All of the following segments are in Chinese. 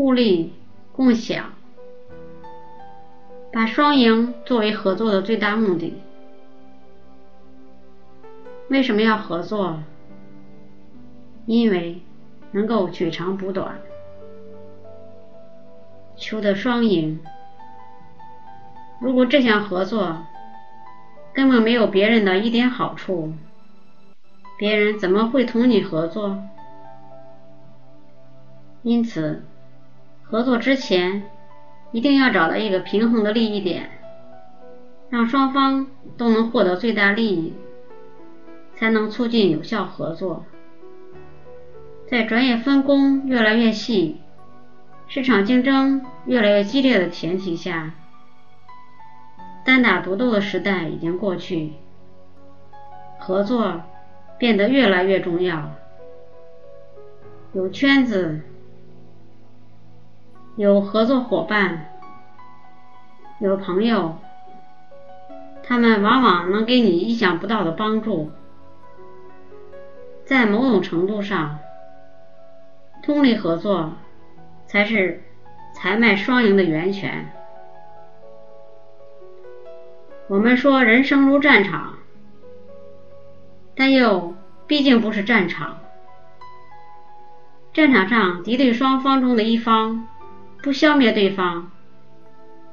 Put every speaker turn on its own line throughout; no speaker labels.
互利共享，把双赢作为合作的最大目的。为什么要合作？因为能够取长补短，求得双赢。如果这项合作根本没有别人的一点好处，别人怎么会同你合作？因此，合作之前一定要找到一个平衡的利益点，让双方都能获得最大利益。才能促进有效合作。在专业分工越来越细、市场竞争越来越激烈的前提下，单打独斗的时代已经过去，合作变得越来越重要。有圈子，有合作伙伴，有朋友，他们往往能给你意想不到的帮助。在某种程度上，通力合作才是财脉双赢的源泉。我们说人生如战场，但又毕竟不是战场。战场上敌对双方中的一方不消灭对方，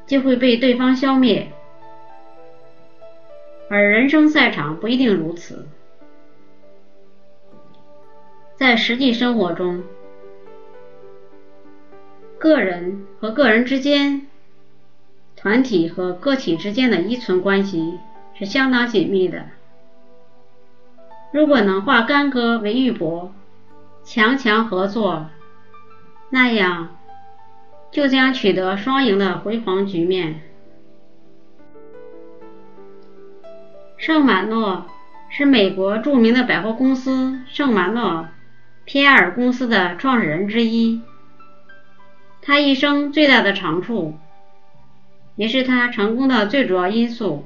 就会被对方消灭，而人生赛场不一定如此。在实际生活中，个人和个人之间、团体和个体之间的依存关系是相当紧密的。如果能化干戈为玉帛，强强合作，那样就将取得双赢的辉煌局面。圣马诺是美国著名的百货公司圣马诺。皮埃尔公司的创始人之一，他一生最大的长处，也是他成功的最主要因素，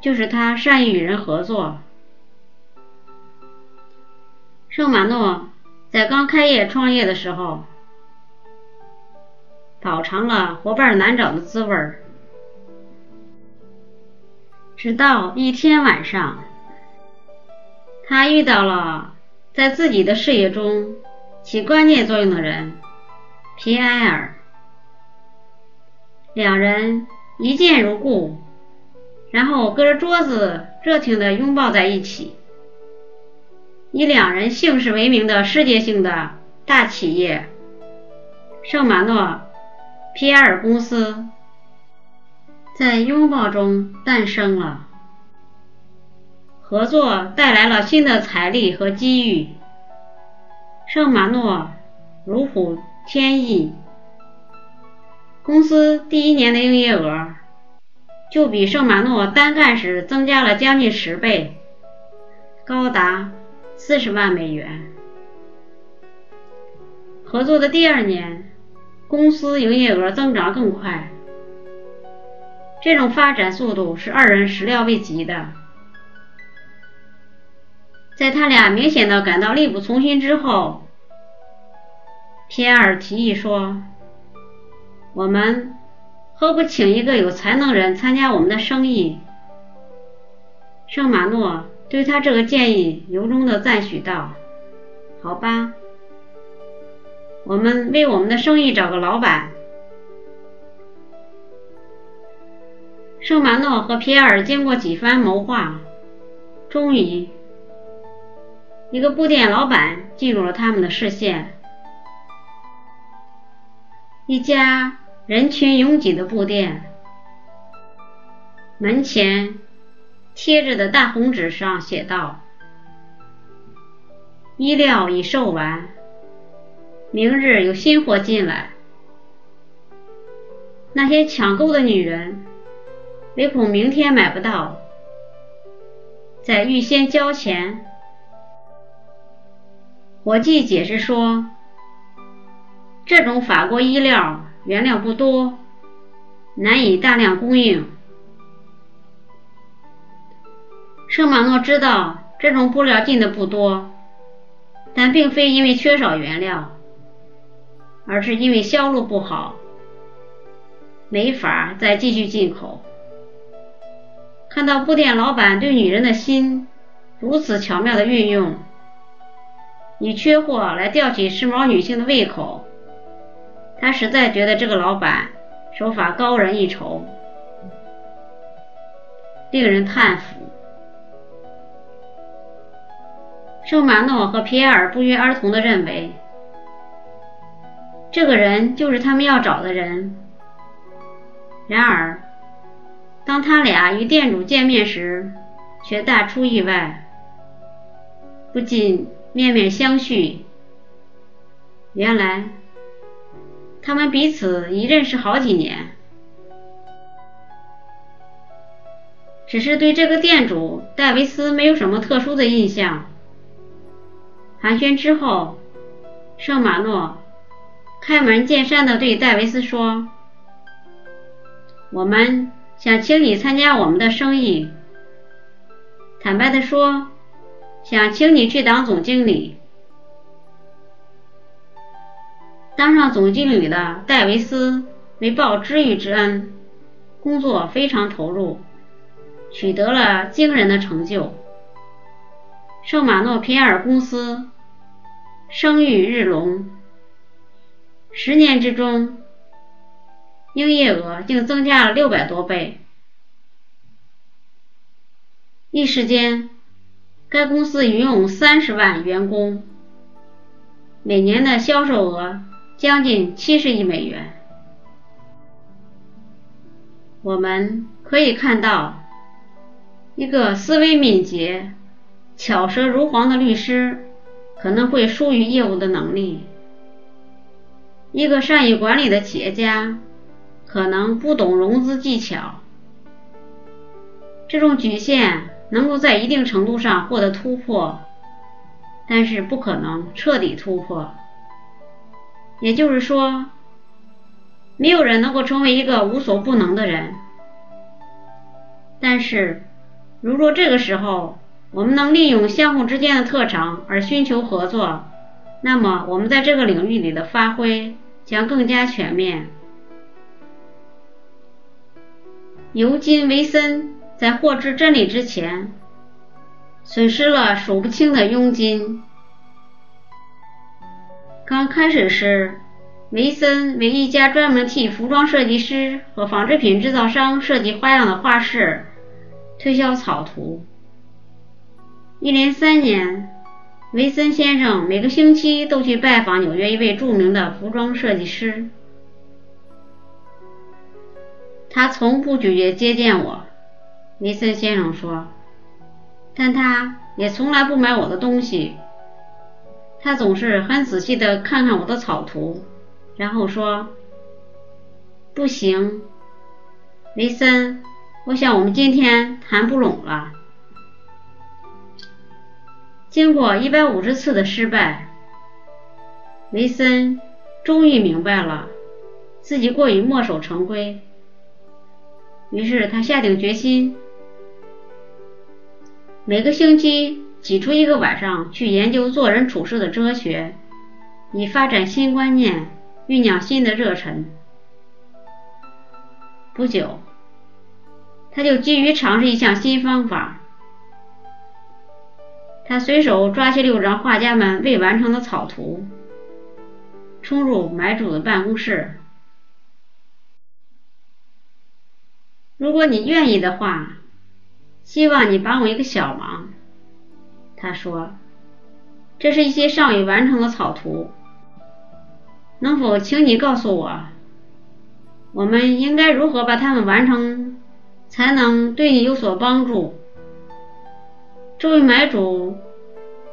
就是他善于与人合作。圣马诺在刚开业创业的时候，饱尝了伙伴难找的滋味儿，直到一天晚上，他遇到了。在自己的事业中起关键作用的人，皮埃尔，两人一见如故，然后隔着桌子热情地拥抱在一起。以两人姓氏为名的世界性的大企业圣马诺皮埃尔公司，在拥抱中诞生了。合作带来了新的财力和机遇。圣马诺如虎添翼，公司第一年的营业额就比圣马诺单干时增加了将近十倍，高达四十万美元。合作的第二年，公司营业额增长更快。这种发展速度是二人始料未及的。在他俩明显的感到力不从心之后，皮埃尔提议说：“我们何不请一个有才能人参加我们的生意？”圣马诺对他这个建议由衷的赞许道：“好吧，我们为我们的生意找个老板。”圣马诺和皮埃尔经过几番谋划，终于。一个布店老板进入了他们的视线，一家人群拥挤的布店，门前贴着的大红纸上写道：“衣料已售完，明日有新货进来。”那些抢购的女人唯恐明天买不到，在预先交钱。伙计解释说：“这种法国衣料原料不多，难以大量供应。”圣马诺知道这种布料进的不多，但并非因为缺少原料。而是因为销路不好，没法再继续进口。看到布店老板对女人的心如此巧妙的运用，以缺货来吊起时髦女性的胃口，他实在觉得这个老板手法高人一筹，令人叹服。圣马诺和皮埃尔不约而同地认为，这个人就是他们要找的人。然而，当他俩与店主见面时，却大出意外，不禁面面相觑。原来，他们彼此已认识好几年，只是对这个店主戴维斯没有什么特殊的印象。寒暄之后，圣马诺开门见山地对戴维斯说：“我们想请你参加我们的生意。坦白地说，想请你去当总经理。”当上总经理的戴维斯为报知遇之恩，工作非常投入，取得了惊人的成就。圣马诺皮埃尔公司。声誉日隆，十年之中，营业额竟增加了六百多倍。一时间，该公司拥有三十万员工，每年的销售额将近七十亿美元。我们可以看到，一个思维敏捷、巧舌如簧的律师。可能会疏于业务的能力。一个善于管理的企业家，可能不懂融资技巧。这种局限能够在一定程度上获得突破，但是不可能彻底突破。也就是说，没有人能够成为一个无所不能的人。但是，如若这个时候，我们能利用相互之间的特长而寻求合作，那么我们在这个领域里的发挥将更加全面。尤金·维森在获知真理之前，损失了数不清的佣金。刚开始时，维森为一家专门替服装设计师和纺织品制造商设计花样的画室推销草图。一连三年，维森先生每个星期都去拜访纽约一位著名的服装设计师。他从不拒绝接见我，维森先生说，但他也从来不买我的东西。他总是很仔细地看看我的草图，然后说：“不行，维森，我想我们今天谈不拢了。”经过一百五十次的失败，梅森终于明白了自己过于墨守成规。于是他下定决心，每个星期挤出一个晚上去研究做人处事的哲学，以发展新观念，酝酿新的热忱。不久，他就急于尝试一项新方法。他随手抓起六张画家们未完成的草图，冲入买主的办公室。如果你愿意的话，希望你帮我一个小忙。他说：“这是一些尚未完成的草图，能否请你告诉我，我们应该如何把它们完成，才能对你有所帮助？”这位买主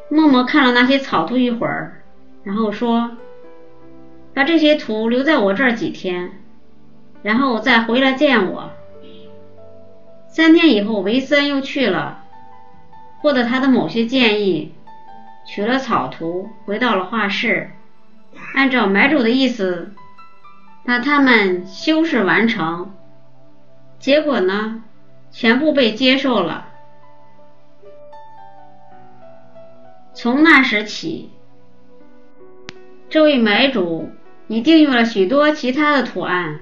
默默看了那些草图一会儿，然后说：“把这些图留在我这儿几天，然后再回来见我。”三天以后，维森又去了，获得他的某些建议，取了草图，回到了画室，按照买主的意思把它们修饰完成。结果呢，全部被接受了。从那时起，这位买主已订用了许多其他的图案，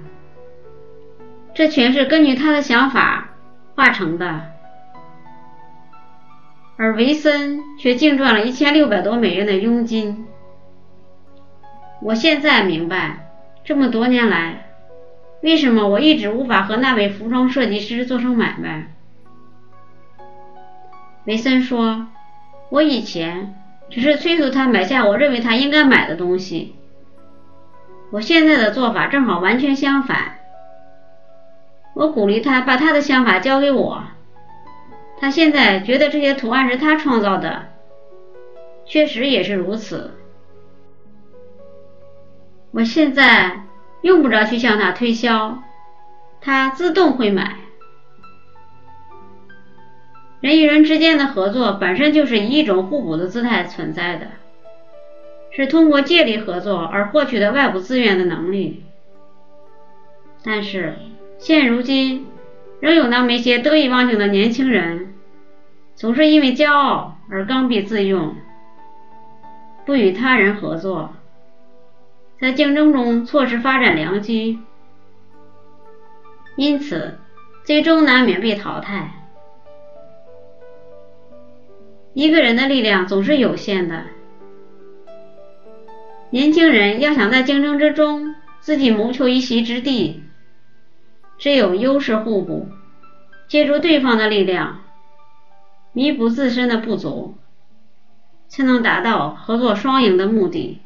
这全是根据他的想法画成的。而维森却净赚了一千六百多美元的佣金。我现在明白，这么多年来，为什么我一直无法和那位服装设计师做成买卖。维森说：“我以前只是催促他买下我认为他应该买的东西。我现在的做法正好完全相反。我鼓励他把他的想法交给我。他现在觉得这些图案是他创造的，确实也是如此。我现在用不着去向他推销，他自动会买。”人与人之间的合作本身就是以一种互补的姿态存在的，是通过借力合作而获取的外部资源的能力。但是现如今，仍有那么一些得意忘形的年轻人，总是因为骄傲而刚愎自用，不与他人合作，在竞争中错失发展良机，因此最终难免被淘汰。一个人的力量总是有限的。年轻人要想在竞争之中自己谋求一席之地，只有优势互补，借助对方的力量弥补自身的不足，才能达到合作双赢的目的。